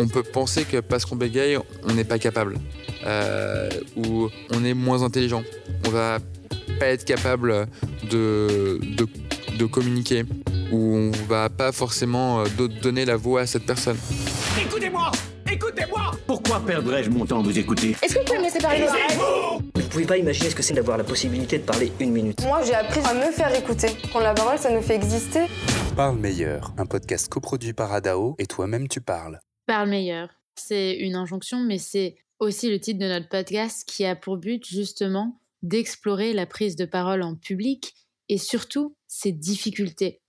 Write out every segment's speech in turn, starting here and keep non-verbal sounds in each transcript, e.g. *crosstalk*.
on peut penser que parce qu'on bégaye, on n'est pas capable, euh, ou on est moins intelligent. On va pas être capable de, de, de communiquer, ou on va pas forcément euh, donner la voix à cette personne. Écoutez-moi Écoutez-moi Pourquoi perdrais-je mon temps à vous écouter? Est-ce que vous pouvez me laisser parler Vous pouvez pas imaginer ce que c'est d'avoir la possibilité de parler une minute. Moi, j'ai appris à me faire écouter. Quand la parole, ça nous fait exister. Parle meilleur, un podcast coproduit par Adao et toi-même tu parles. Parle meilleur, c'est une injonction, mais c'est aussi le titre de notre podcast qui a pour but justement d'explorer la prise de parole en public et surtout ses difficultés.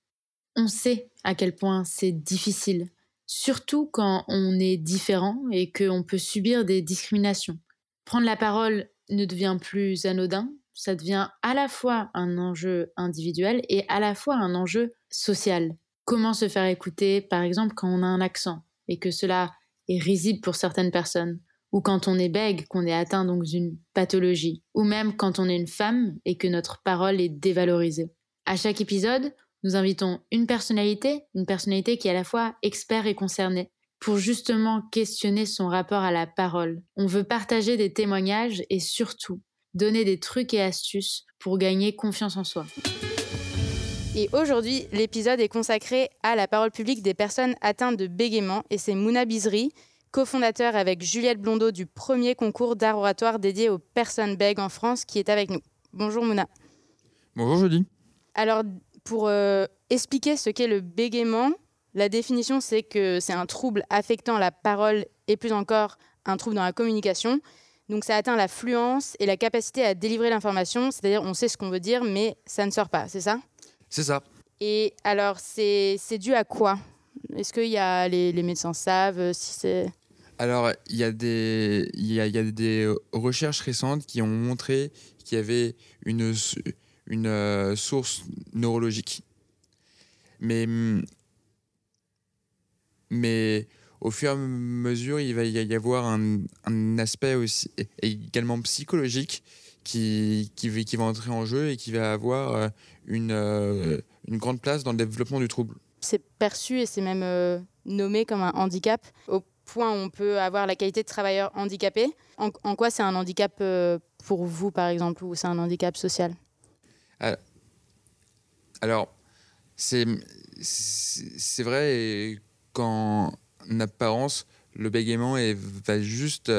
On sait à quel point c'est difficile, surtout quand on est différent et qu'on peut subir des discriminations. Prendre la parole ne devient plus anodin, ça devient à la fois un enjeu individuel et à la fois un enjeu social. Comment se faire écouter, par exemple, quand on a un accent? Et que cela est risible pour certaines personnes, ou quand on est bègue, qu'on est atteint donc d'une pathologie, ou même quand on est une femme et que notre parole est dévalorisée. À chaque épisode, nous invitons une personnalité, une personnalité qui est à la fois expert et concernée, pour justement questionner son rapport à la parole. On veut partager des témoignages et surtout donner des trucs et astuces pour gagner confiance en soi. Et aujourd'hui, l'épisode est consacré à la parole publique des personnes atteintes de bégaiement et c'est Mouna Bizri, cofondateur avec Juliette Blondeau du premier concours d'art oratoire dédié aux personnes bègues en France qui est avec nous. Bonjour Mouna. Bonjour Julie. Alors, pour euh, expliquer ce qu'est le bégaiement, la définition c'est que c'est un trouble affectant la parole et plus encore un trouble dans la communication. Donc ça atteint la fluence et la capacité à délivrer l'information, c'est-à-dire on sait ce qu'on veut dire mais ça ne sort pas, c'est ça? C'est ça. Et alors c'est dû à quoi? Est-ce que y a, les, les médecins savent euh, si c'est... Alors, il y, a des, y a, y a des recherches récentes qui ont montré qu'il y avait une, une euh, source neurologique. Mais, mais au fur et à mesure, il va y avoir un, un aspect aussi également psychologique qui, qui, qui, va entrer en jeu et qui va avoir euh, une, euh, une grande place dans le développement du trouble. C'est perçu et c'est même euh, nommé comme un handicap, au point où on peut avoir la qualité de travailleur handicapé. En, en quoi c'est un handicap pour vous, par exemple, ou c'est un handicap social? Alors, c'est vrai qu'en apparence, le bégaiement est, va juste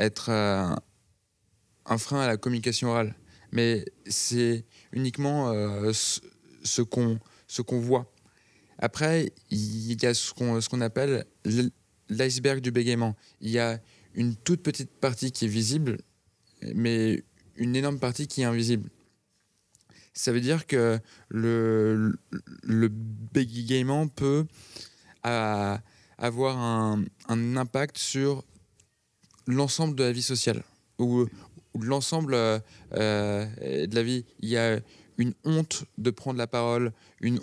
être un frein à la communication orale. Mais c'est uniquement euh, ce qu'on qu'on voit. Après, il y a ce qu'on qu'on appelle l'iceberg du bégaiement. Il y a une toute petite partie qui est visible, mais une énorme partie qui est invisible. Ça veut dire que le, le bégaiement peut avoir un, impact sur l'ensemble de la vie sociale ou de l'ensemble euh, de la vie. Il y a une honte de prendre la parole, une,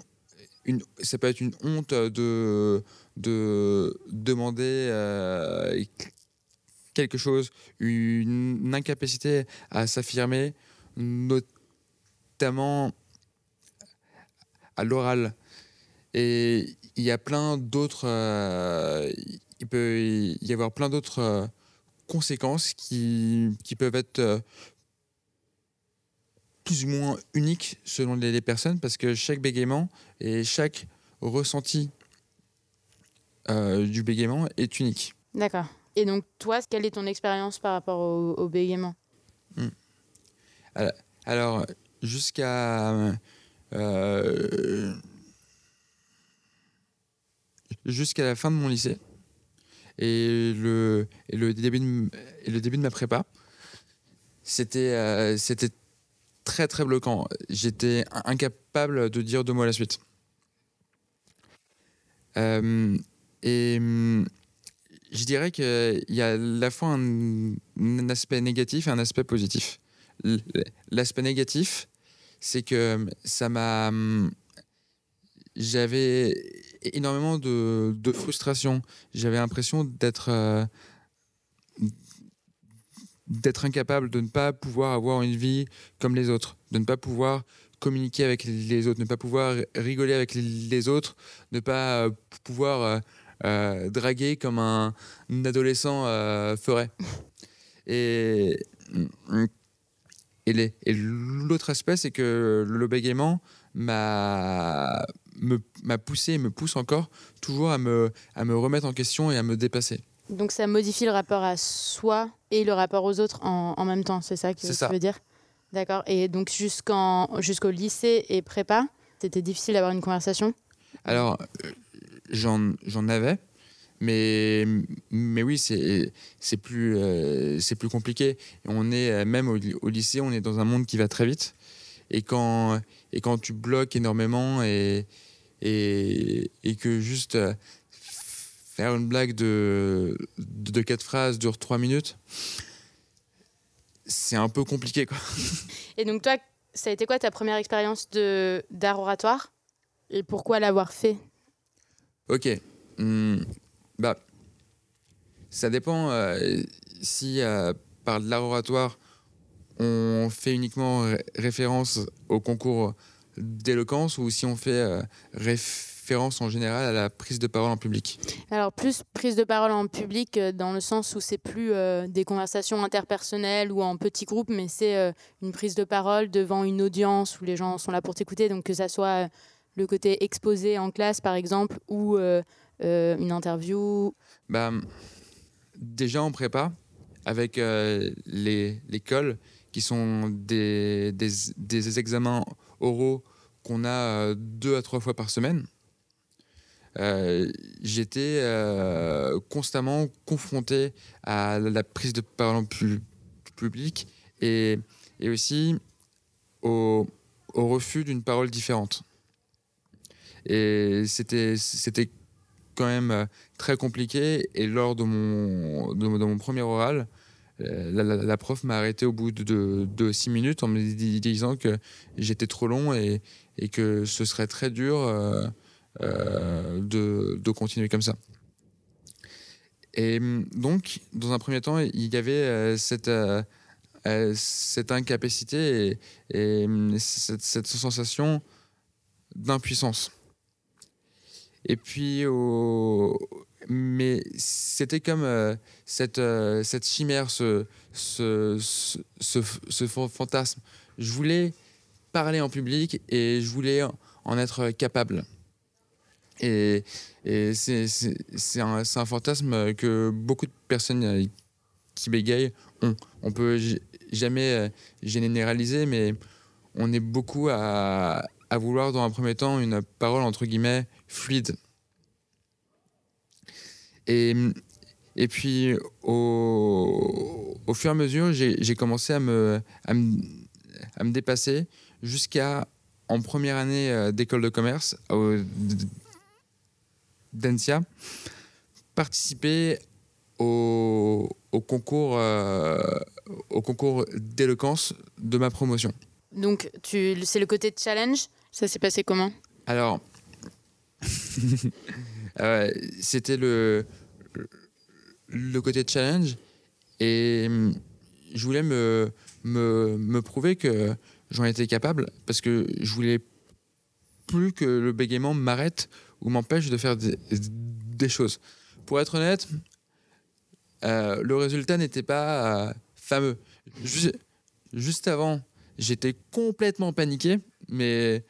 une, ça peut être une honte de, de demander euh, quelque chose, une incapacité à s'affirmer, notamment à l'oral. Et il y a plein d'autres. Euh, il peut y avoir plein d'autres euh, conséquences qui, qui, peuvent être euh, plus ou moins uniques selon les, les, personnes parce que chaque bégaiement et chaque ressenti du bégaiement est unique. D'accord. Et donc, toi, quelle est ton expérience par rapport au, au bégaiement? Hmm. Alors, alors jusqu'à. Euh, jusqu'à la fin de mon lycée et le, et le, début, de, et le début de ma prépa. C'était euh, très très bloquant. J'étais incapable de dire deux mots à la suite. Euh, et je dirais qu'il y a à la fois un, un, aspect négatif et un aspect positif. L'aspect négatif, c'est que ça m'a j'avais énormément de, frustration. J'avais l'impression d'être euh, d'être incapable de ne pas pouvoir avoir une vie comme les autres, de ne pas pouvoir communiquer avec les autres, ne pas pouvoir rigoler avec les autres, ne pas euh, pouvoir euh, draguer comme un, adolescent ferait. Et, l'autre aspect, c'est que le bégaiement m'a m'a poussé et me pousse encore toujours à me, à me remettre en question et à me dépasser. Donc ça modifie le rapport à soi et le rapport aux autres en, en même temps, c'est ça que C'est tu ça. veux dire? D'accord. Et donc jusqu'en jusqu'au lycée et prépa, c'était difficile d'avoir une conversation? Alors, euh, j'en j'en avais, mais, mais oui, c'est c'est plus, euh, c'est plus compliqué. On est, euh, même au, au lycée, on est dans un monde qui va très vite. Et quand, et quand tu bloques énormément et, et, et que juste euh, faire une blague de, de, de quatre phrases dure trois minutes, c'est un peu compliqué. Quoi. *laughs* Et donc toi, ça a été quoi ta première expérience de d'art oratoire Et pourquoi l'avoir fait? Ok. Hmm, bah, ça dépend euh, si euh, par de l'art oratoire, on fait uniquement ré- référence au concours d'éloquence ou si on fait euh, référence en général à la prise de parole en public? Alors plus prise de parole en public euh, dans le sens où c'est plus euh, des conversations interpersonnelles ou en petits groupes, mais c'est une prise de parole devant une audience où les gens sont là pour t'écouter. Donc que ça soit le côté exposé en classe par exemple ou une interview. Bah, déjà en prépa, avec les- l'école, qui sont des, des, examens oraux qu'on a euh, deux à trois fois par semaine, euh, j'étais euh, constamment confronté à la prise de parole en pu- public et, et aussi au, au refus d'une parole différente. Et c'était quand même très compliqué. Et lors de mon, de, mon- premier oral, la, la- prof m'a arrêté au bout de, de, de six minutes en me di- disant que j'étais trop long et, que ce serait très dur euh, euh, de, continuer comme ça. Et hum, donc, dans un premier temps, il y avait euh, cette, euh, euh, incapacité et, et, hum, cette, cette sensation d'impuissance. Et puis, au... mais c'était comme euh, cette, euh, cette chimère, ce, ce, ce, ce, ce fan- fantasme. Je voulais parler en public et je voulais en être capable. Et, c'est un, fantasme que beaucoup de personnes euh, qui bégayent ont. On peut j- jamais généraliser, mais on est beaucoup à, à vouloir dans un premier temps une parole entre guillemets fluide. Et, et puis au, au fur et à mesure, j'ai j'ai commencé à me, à me, à me dépasser jusqu'à en première année euh, d'école de commerce au d'ENSIA, participer au, au concours, euh, au concours d'éloquence de ma promotion. Donc tu, c'est le côté challenge? Ça s'est passé comment? Alors, *laughs* *laughs* euh, c'était le, le côté challenge et hum, je voulais me, me, me prouver que j'en étais capable parce que je voulais plus que le bégaiement m'arrête ou m'empêche de faire des, choses. Pour être honnête, euh, le résultat n'était pas euh, fameux. Ju- juste avant, j'étais complètement paniqué, mais,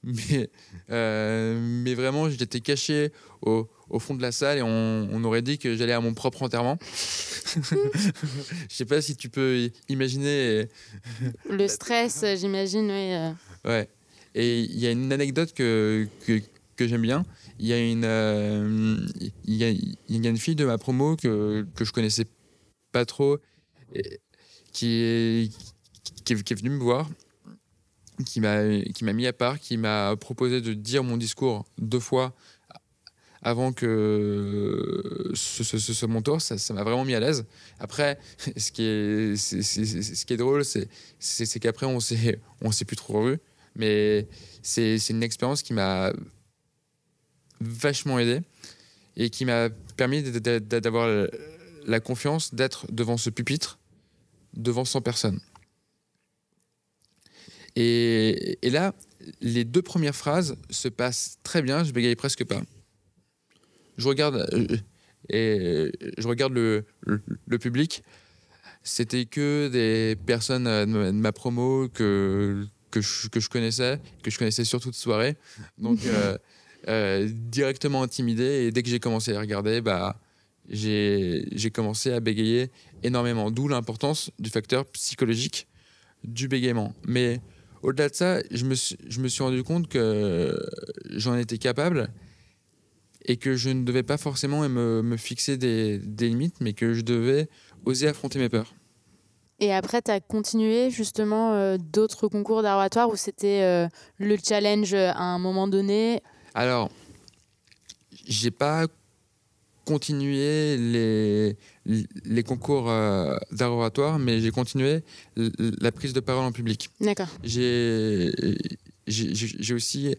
*laughs* mais, euh, mais vraiment, j'étais caché au, au fond de la salle et on, on aurait dit que j'allais à mon propre enterrement. *laughs* Je sais pas si tu peux imaginer. Le stress, euh, j'imagine, oui. euh. Ouais. Et il y a une anecdote que, que, que j'aime bien. Il y, a une, euh, y a, il y a une fille de ma promo que, que je connaissais pas trop, et qui, est, qui, est, qui est venue me voir, qui m'a mis à part, qui m'a proposé de dire mon discours deux fois avant que ce, soit mon tour. Ça m'a vraiment mis à l'aise. Après, *laughs* ce qui est, ce qui est drôle, c'est qu'après, *laughs* on s'est plus trop revus. Mais c'est une expérience qui m'a vachement aidé et qui m'a permis d'avoir la confiance d'être devant ce pupitre, devant 100 personnes. Et, et là, les deux premières phrases se passent très bien, je bégaye presque pas. je regarde euh, et je regarde le, le, le public. C'était que des personnes euh, de ma- promo que, que, je, que je connaissais, que je connaissais surtout de soirée. Donc, euh, *laughs* euh, directement intimidé. Et dès que j'ai commencé à les regarder, bah, j'ai j'ai commencé à bégayer énormément. D'où l'importance du facteur psychologique du bégaiement. Mais au-delà de ça, je me, suis, je me suis rendu compte que j'en étais capable et que je ne devais pas forcément me, me fixer des, des limites, mais que je devais oser affronter mes peurs. Et après, tu as continué justement euh, d'autres concours d'art oratoire où c'était euh, le challenge à un moment donné? Alors, j'ai pas continué les, les concours euh, d'art oratoire, mais j'ai continué la prise de parole en public. D'accord. J'ai aussi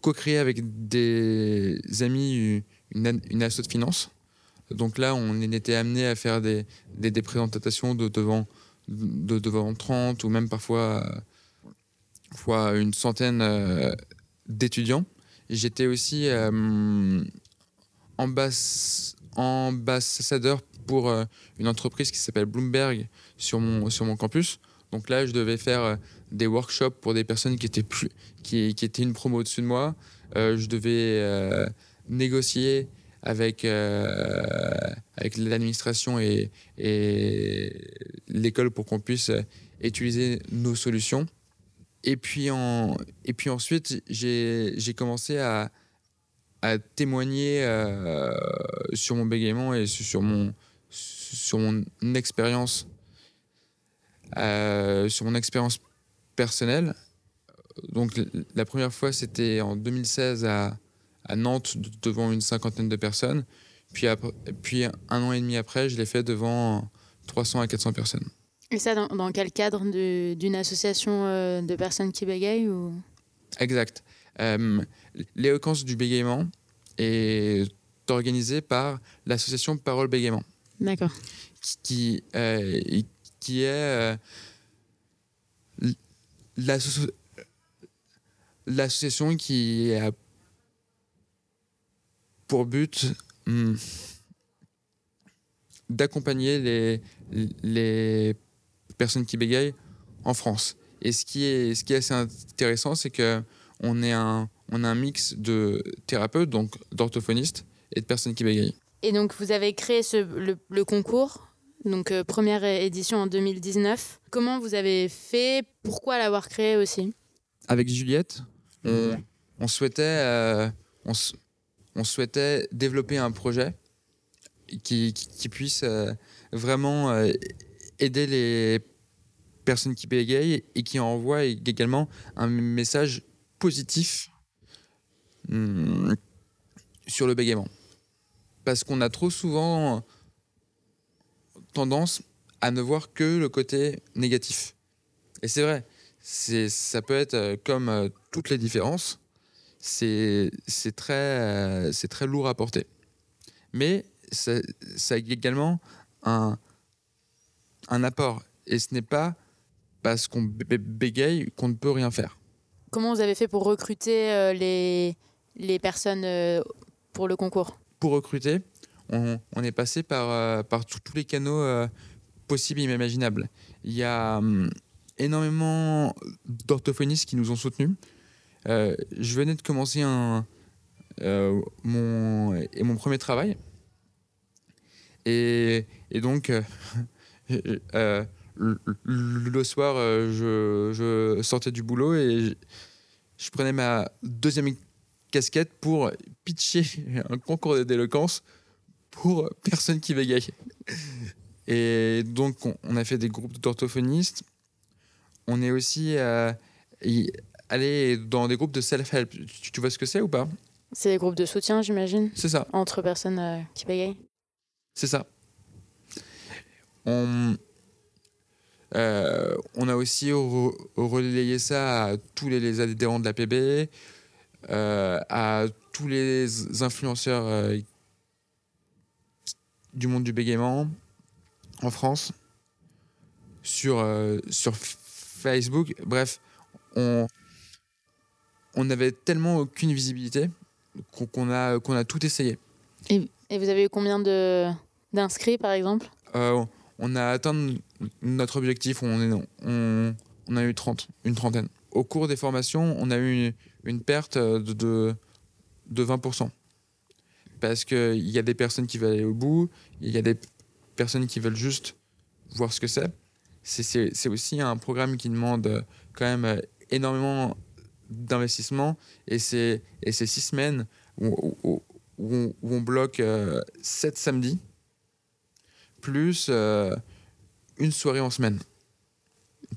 co-créé avec des amis une, une asso de finance. Donc là, on était amené à faire des, des, des présentations de devant, de, devant 30 ou même parfois fois une centaine euh, d'étudiants. J'étais aussi euh, ambass- ambassadeur pour euh, une entreprise qui s'appelle Bloomberg sur mon, campus. Donc là, je devais faire euh, des workshops pour des personnes qui étaient, plus, qui, étaient une promo au-dessus de moi. Euh, je devais négocier avec, avec l'administration et, l'école pour qu'on puisse utiliser nos solutions. Et puis, ensuite, j'ai commencé à, à témoigner euh, sur mon bégaiement et sur mon, sur mon expérience euh, sur mon expérience personnelle. Donc la première fois, c'était en 2016 à, à Nantes de- devant une cinquantaine de personnes. Puis, après- puis un an et demi après, je l'ai fait devant 300 à 400 personnes. Et ça, dans, dans quel cadre d'une association euh, de personnes qui bégayent ou... Exact. Euh, L'éloquence du bégaiement est organisée par l'association Parole Bégaiement. D'accord. qui, euh, qui est euh, l'association qui a pour but hum, d'accompagner les, les personnes qui bégayent en France. Et ce qui est, ce qui est assez intéressant, c'est que on est un, on a un mix de thérapeutes, donc d'orthophonistes, et de personnes qui bégayent. Et donc, vous avez créé ce, le, le concours, donc euh, première édition en 2019. Comment vous avez fait? Pourquoi l'avoir créé aussi? Avec Juliette, on, on souhaitait, euh, on, souhaitait développer un projet qui, qui, qui puisse euh, vraiment euh, aider les personnes qui bégayent et qui envoie également un message positif hum, sur le bégaiement. Parce qu'on a trop souvent tendance à ne voir que le côté négatif. Et c'est vrai, c'est ça peut être euh, comme euh, toutes les différences c'est c'est très euh, c'est très lourd à porter mais ça, a également un un apport et ce n'est pas parce qu'on bé- bégaye qu'on ne peut rien faire Comment vous avez fait pour recruter euh, les, les personnes euh, pour le concours? Pour recruter on, est passé par euh, par tous les canaux possibles et imaginables. Il y a hum, énormément d'orthophonistes qui nous ont soutenus. Je venais de commencer mon, et mon premier travail. Et, et donc, *laughs* le, soir, euh, je, je sortais du boulot et je, je prenais ma deuxième casquette pour pitcher *laughs* un concours d'éloquence pour personnes qui bégayent. Et donc, on, on a fait des groupes d'orthophonistes. On est aussi euh, allé dans des groupes de self-help. Tu, tu vois ce que c'est ou pas? C'est des groupes de soutien, j'imagine, C'est ça. entre personnes euh, qui bégayent. C'est ça. On, euh, on a aussi re- relayé ça à tous les, les adhérents de la PB, euh, à tous les influenceurs euh, du monde du bégaiement en France, sur, sur Facebook. Bref, on on n'avait tellement aucune visibilité qu'on a, qu'on a tout essayé. Et, et vous avez eu combien d'inscrits par exemple? On a atteint notre objectif, on, a eu 30, une trentaine. Au cours des formations, on a eu une, perte de, de, de 20%. Parce qu'il y a des personnes qui veulent aller au bout, il y a des personnes qui veulent juste voir ce que c'est. C'est- aussi un programme qui demande quand même énormément d'investissement et c'est six semaines où, on, bloque euh, sept samedis plus euh, une soirée en semaine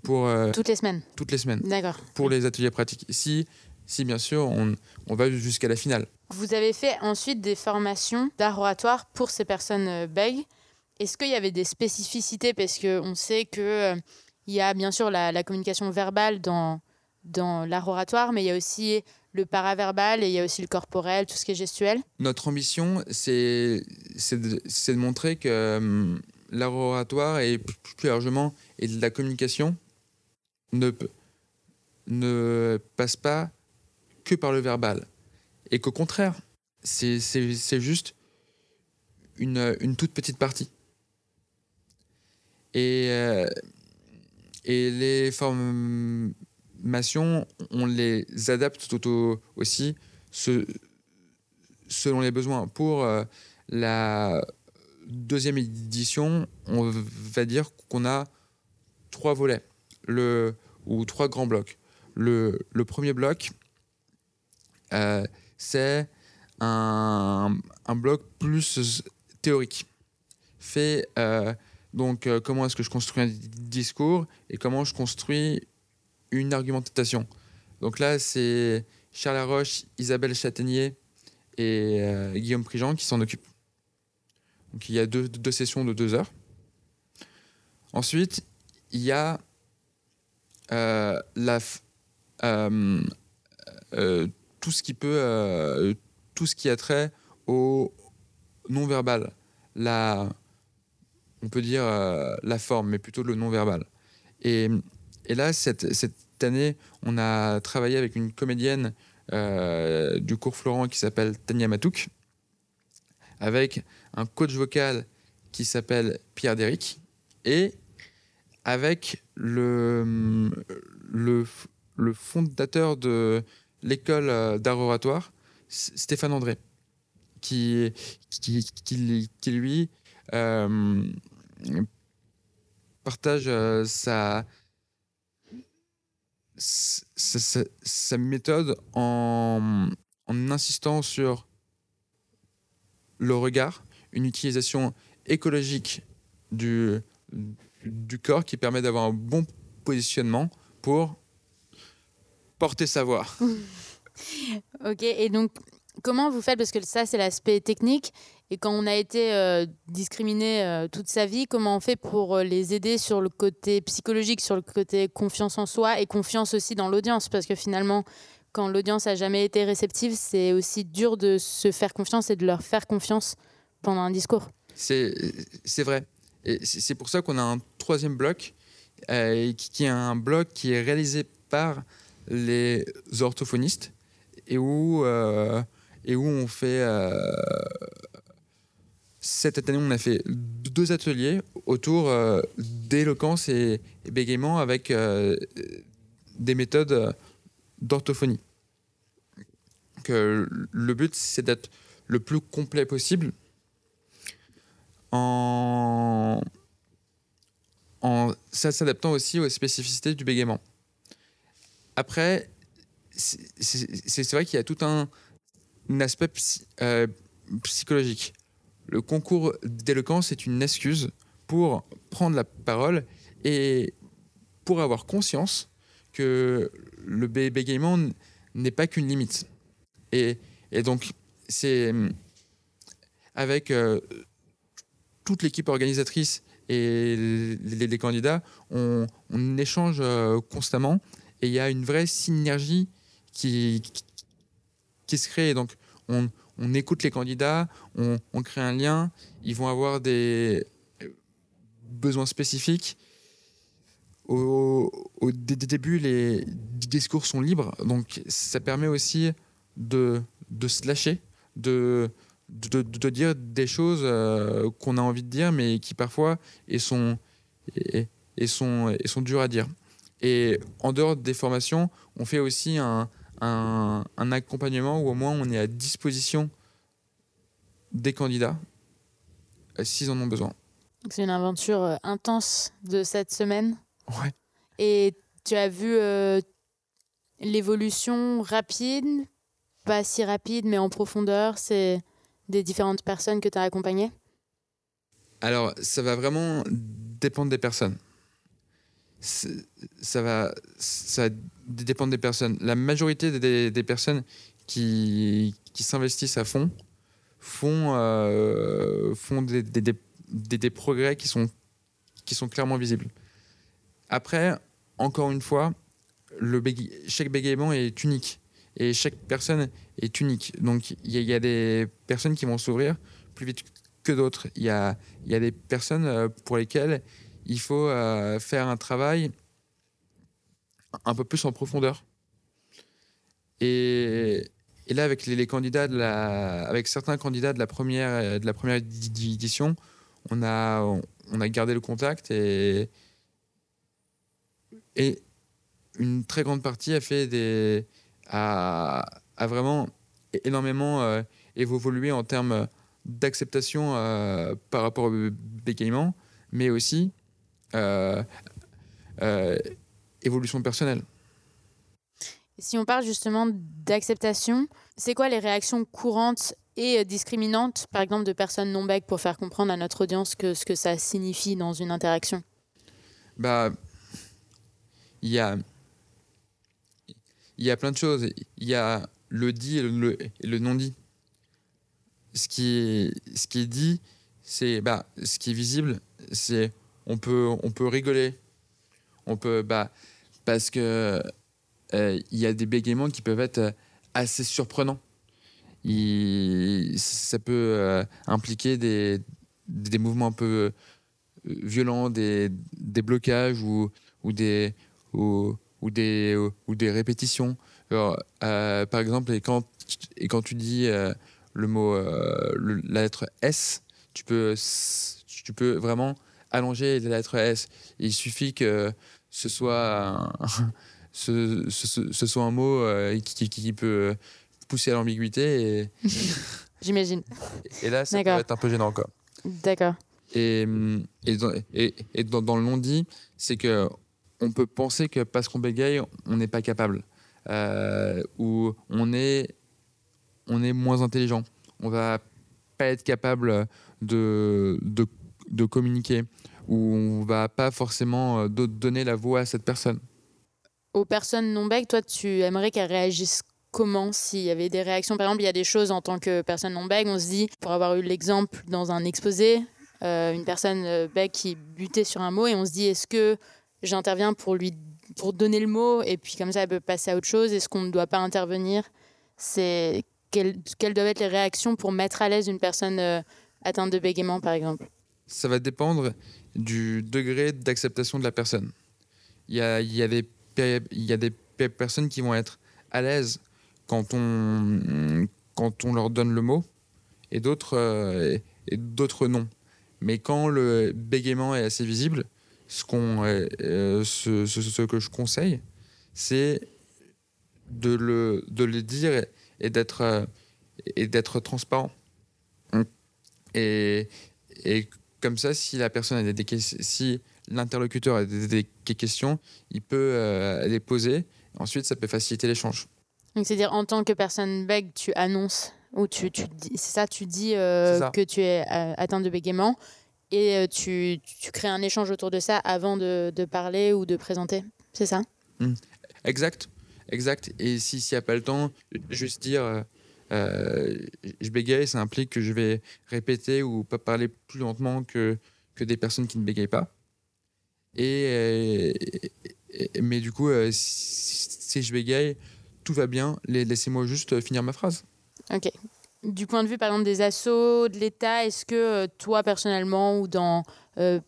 pour euh, Toutes les semaines. toutes les semaines D'accord. pour les ateliers pratiques. Si, si bien sûr, on, on va jusqu'à la finale. Vous avez fait ensuite des formations d'art oratoire pour ces personnes euh, bègues. Est-ce qu'il y avait des spécificités? Parce qu'on sait qu'il il y a bien sûr la, la communication verbale dans, dans l'art oratoire, mais il y a aussi le paraverbal et il y a aussi le corporel, tout ce qui est gestuel. Notre ambition, c'est de, de montrer que hum, l'art et plus largement et de la communication ne, ne passe pas que par le verbal. Et qu'au contraire, c'est juste une, une toute petite partie. Et, euh, et les formations, on les adapte tout au- aussi selon les besoins. Pour euh, la deuxième édition, on va dire qu'on a trois volets le, ou trois grands blocs. Le, premier bloc, euh, c'est un, bloc plus théorique. Fait euh, donc euh, comment est-ce que je construis un discours et comment je construis une argumentation. Donc là, c'est Charles Laroche, Isabelle Châtaignier et Guillaume Prigent qui s'en occupent. Donc il y a deux, sessions de deux heures. Ensuite, il y a euh, euh, euh, tout ce qui peut, tout ce qui a trait au non-verbal. La, on peut dire la forme, mais plutôt le non-verbal. Et, là, cette, année, on a travaillé avec une comédienne du cours Florent qui s'appelle Tania Matouk, avec un coach vocal qui s'appelle Pierre Déric, et avec le, le, fondateur de l'école d'art oratoire, Stéphane André, qui, qui, qui, qui, lui euh, partage euh, sa, sa, sa- sa méthode en, en insistant sur le regard, une utilisation écologique du, du corps qui permet d'avoir un bon positionnement pour porter sa voix. *laughs* Ok, et donc comment vous faites? Parce que ça, c'est l'aspect technique. Et quand on a été euh, discriminé euh, toute sa vie, comment on fait pour euh, les aider sur le côté psychologique, sur le côté confiance en soi et confiance aussi dans l'audience? Parce que finalement, quand l'audience a jamais été réceptive, c'est aussi dur de se faire confiance et de leur faire confiance pendant un discours. C'est vrai. Et c'est pour ça qu'on a un troisième bloc, euh, qui, est un bloc qui est réalisé par les orthophonistes et où, euh, et où on fait. euh, cette année, on a fait deux ateliers autour euh, d'éloquence et, et bégaiement avec des méthodes d'orthophonie. Le but, c'est d'être le plus complet possible en, en s'adaptant aussi aux spécificités du bégaiement. Après, c'est vrai qu'il y a tout un, aspect euh, psychologique. Le concours d'éloquence est une excuse pour prendre la parole et pour avoir conscience que le bé- bégaiement n'est pas qu'une limite. Et, et donc, c'est avec euh, toute l'équipe organisatrice et les, candidats, on, échange euh, constamment et il y a une vraie synergie qui, qui, qui se crée. Donc, on, on écoute les candidats, on, on crée un lien, ils vont avoir des besoins spécifiques. Au, au dé- dé- début, les discours sont libres, donc ça permet aussi de, de se lâcher, de, de, de- dire des choses euh, qu'on a envie de dire, mais qui parfois et sont, et, et sont, et sont dures à dire. Et en dehors des formations, on fait aussi un, un, un accompagnement où au moins on est à disposition des candidats euh, s'ils en ont besoin. C'est une aventure euh, intense de cette semaine. Ouais. Et tu as vu euh, l'évolution rapide, pas si rapide, mais en profondeur, c'est des différentes personnes que tu as accompagnées? Alors, ça va vraiment dépendre des personnes. Ça va, ça va dépendre des personnes. La majorité des, personnes qui, qui s'investissent à fond font, euh, font des- des- des progrès qui sont, qui sont clairement visibles. Après, encore une fois, chaque bégaiement est unique et chaque personne est unique. Donc, il y, a- des personnes qui vont s'ouvrir plus vite que d'autres. Il y a, des personnes euh, pour lesquelles il faut euh, faire un travail un peu plus en profondeur. Et, là, avec les, candidats, avec certains candidats de la première, euh, de la première édi- édi- édition, on a, on a gardé le contact et, et une très grande partie a fait des, a, a vraiment énormément euh, évolué en termes d'acceptation euh, par rapport au bégaiement, mais aussi euh, évolution personnelle. Si on parle justement d'acceptation, c'est quoi les réactions courantes et discriminantes, par exemple, de personnes non bègues pour faire comprendre à notre audience que, ce que ça signifie dans une interaction? Bah, il y a, y a plein de choses. Il y a le dit et le, le- et le non dit. Ce qui est, ce qui est dit, c'est bah, ce qui est visible, c'est on peut, on peut rigoler, on peut bah parce que euh, il y a des bégaiements qui peuvent être assez surprenants. Il- ça peut euh, impliquer des, des mouvements un peu euh, violents, des, des blocages ou, ou, des, ou, ou des, ou des répétitions. Alors, euh, par exemple, et quand, et quand tu dis euh, le mot, euh, le- la lettre S, tu peux, tu peux vraiment allonger la lettre S. Il suffit que ce soit un, *laughs* ce, ce- ce soit un mot euh, qui, qui- qui peut pousser à l'ambiguïté et, *laughs* J'imagine. et là, ça peut être un peu gênant. Quoi. D'accord. Et, et, dans, et, et dans, dans le non-dit, c'est que on peut penser que parce qu'on bégaye, on n'est pas capable. Euh, ou on est, on est moins intelligent. On va pas être capable de, de, communiquer. Ou on va pas forcément euh, do- donner la voix à cette personne. Aux personnes non bègues, toi, tu aimerais qu'elles réagissent comment s'il y avait des réactions? Par exemple, il y a des choses en tant que personne non bègue, on se dit, pour avoir eu l'exemple dans un exposé, euh, une personne bègue qui butait sur un mot et on se dit, est-ce que j'interviens pour lui pour donner le mot et puis comme ça elle peut passer à autre chose Est-ce qu'on ne doit pas intervenir C'est quelles, doivent être les réactions pour mettre à l'aise une personne euh, atteinte de bégaiement, par exemple ça va dépendre du degré d'acceptation de la personne. Il y a, des, personnes qui vont être à l'aise quand on, leur donne le mot et euh, et d'autres non. Mais quand le bégaiement est assez visible, ce, qu'on, euh, euh, ce, ce- ce que je conseille, c'est de le, de le dire et, d'être, euh, et d'être transparent. Et, et comme ça, si la personne a des, des ques- si l'interlocuteur a des, des- des questions, il peut euh, les poser. Ensuite, ça peut faciliter l'échange. Donc, c'est-à-dire, en tant que personne bègue, tu annonces, ou tu, tu dis, c'est ça, tu dis euh, ça. que tu es atteint de bégaiement, et euh, tu, tu crées un échange autour de ça avant de, de parler ou de présenter. C'est ça? Exact, exact. Et si s'il n'y a pas le temps, juste dire euh, euh, je bégaye, ça implique que je vais répéter ou pas parler plus lentement que, que des personnes qui ne bégayent pas. Et, et- mais du coup, euh, si, si je bégaye, tout va bien. La- Laissez-moi juste finir ma phrase. Ok. Du point de vue, par exemple, des assos, de l'État, est-ce que euh, toi, personnellement, ou dans euh,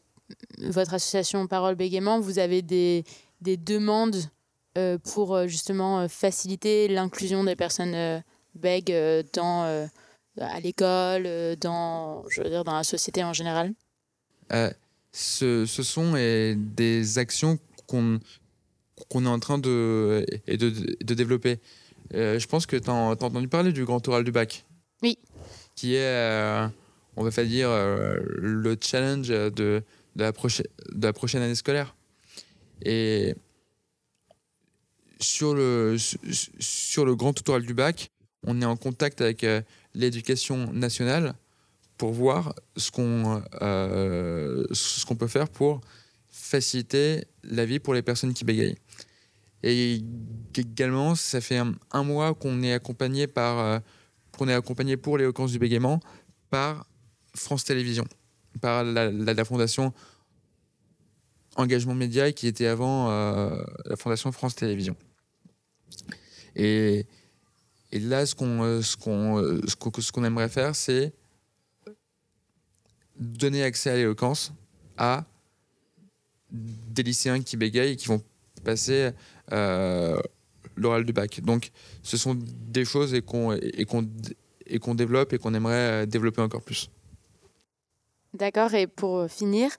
votre association Parole Bégaiement, vous avez des, des demandes euh, pour justement faciliter l'inclusion des personnes euh, bègues dans, à l'école, dans, je veux dire, dans la société en général? Ce, ce sont des actions qu'on qu'on est en train de, de, de développer. Je pense que tu as, entendu parler du grand oral du bac? Oui. Qui est, euh, on va faire dire, euh, le challenge de, la prochaine, année scolaire. Et sur le, grand oral du bac, on est en contact avec euh, l'éducation nationale pour voir ce qu'on peut faire pour faciliter la vie pour les personnes qui bégayent. Et également, ça fait un, mois qu'on est accompagné par qu'on est accompagné pour l'éloquence du bégaiement par France Télévisions, par la, fondation Engagement Média qui était avant euh, la fondation France Télévisions. Et, là, ce qu'on euh, euh, ce qu'on aimerait faire, c'est donner accès à l'éloquence à des lycéens qui bégayent et qui vont passer l'oral du bac. Donc, ce sont des choses et qu'on et qu'on et qu'on développe et qu'on aimerait euh, développer encore plus. D'accord, et pour euh, finir,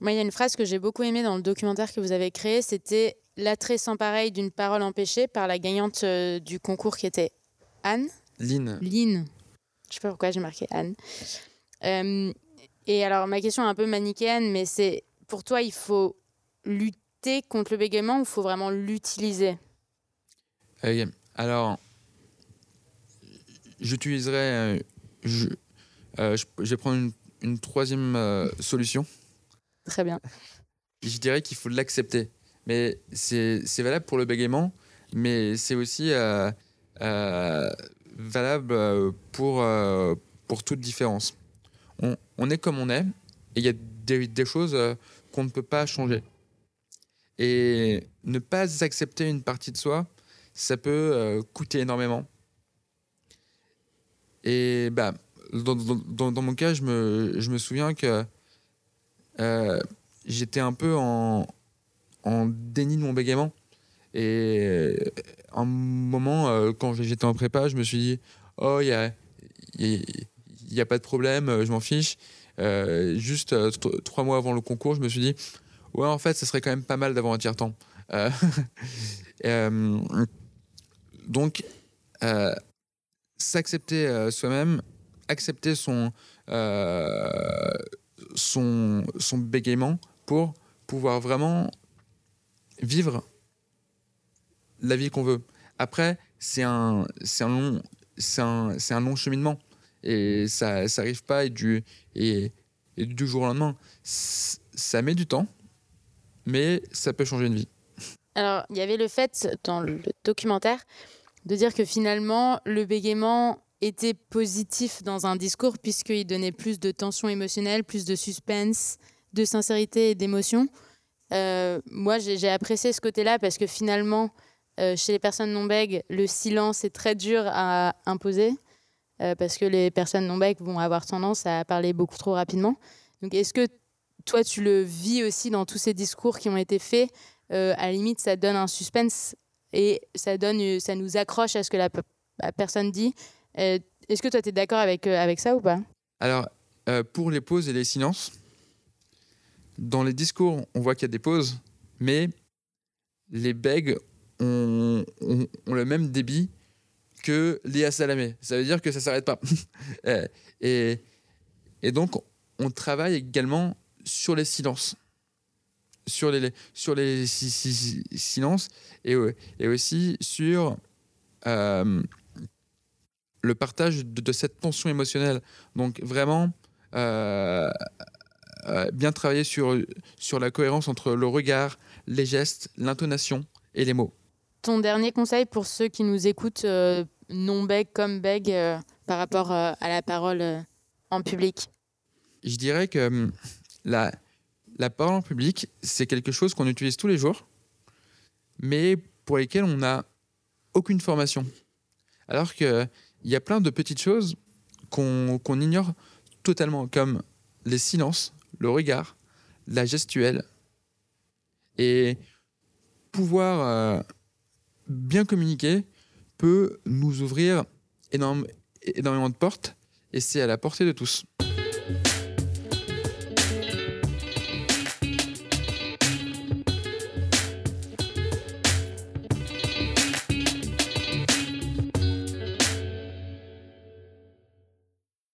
moi, il y a une phrase que j'ai beaucoup aimée dans le documentaire que vous avez créé, c'était l'attrait sans pareil d'une parole empêchée par la gagnante euh, du concours qui était Anne. Lynn, Lynn. Je sais pas pourquoi j'ai marqué Anne. Euh, et alors, ma question est un peu manichéenne, mais c'est pour toi, il faut lutter contre le bégaiement ou il faut vraiment l'utiliser? Alors, j'utiliserai. euh, Je, euh, je, je vais prendre une, une troisième euh, solution. Très bien. Je dirais qu'il faut l'accepter. Mais c'est valable pour le bégaiement, mais c'est aussi euh, valable pour, pour toute différence. On, on est comme on est, et il y a des, des choses qu'on ne peut pas changer. Et ne pas accepter une partie de soi, ça peut euh, coûter énormément. Et bah, dans, mon cas, je me, je me souviens que euh, j'étais un peu en, en déni de mon bégaiement. Et euh, un moment, quand j'étais en prépa, je me suis dit Oh, il n'y a, y y a pas de problème, je m'en fiche. Juste tro- trois mois avant le concours, je me suis dit Ouais, en fait, ça serait quand même pas mal d'avoir un tiers-temps. *laughs* donc, euh, s'accepter euh, soi-même, accepter son, euh, son, son bégaiement pour pouvoir vraiment vivre la vie qu'on veut. Après, c'est un, un, long, un, un long cheminement. Et ça ça arrive pas du, et, du jour au lendemain. Ça met du temps, mais ça peut changer une vie. Alors, il y avait le fait dans le documentaire de dire que finalement, le bégaiement était positif dans un discours puisqu'il donnait plus de tension émotionnelle, plus de suspense, de sincérité et d'émotion. Euh, moi, j'ai apprécié ce côté-là parce que finalement, euh, chez les personnes non bègues, le silence est très dur à imposer euh, parce que les personnes non bègues vont avoir tendance à parler beaucoup trop rapidement. Donc, est-ce que toi, tu le vis aussi dans tous ces discours qui ont été faits à la limite, ça donne un suspense et ça, donne, euh, ça nous accroche à ce que la, pe- la personne dit. Euh, Est-ce que toi, tu es d'accord avec, euh, avec ça ou pas? Alors, euh, pour les pauses et les silences, dans les discours, on voit qu'il y a des pauses, mais les bègues ont, le même débit que Léa Salamé. Ça veut dire que ça s'arrête pas. *laughs* Euh, et donc, on travaille également sur les silences. Sur les, sur les si- si- si- silences et, euh, et aussi sur euh, le partage de, de cette tension émotionnelle. Donc vraiment, euh, euh, bien travailler sur, sur la cohérence entre le regard, les gestes, l'intonation et les mots. Ton dernier conseil pour ceux qui nous écoutent, non bègues comme euh, par rapport à la parole en public? Je dirais que hum, la, la parole en public, c'est quelque chose qu'on utilise tous les jours, mais pour lesquelles on n'a aucune formation. Alors qu'il y a plein de petites choses qu'on ignore totalement, comme les silences, le regard, la gestuelle. Et pouvoir euh, bien communiquer peut nous ouvrir énormément de portes et c'est à la portée de tous.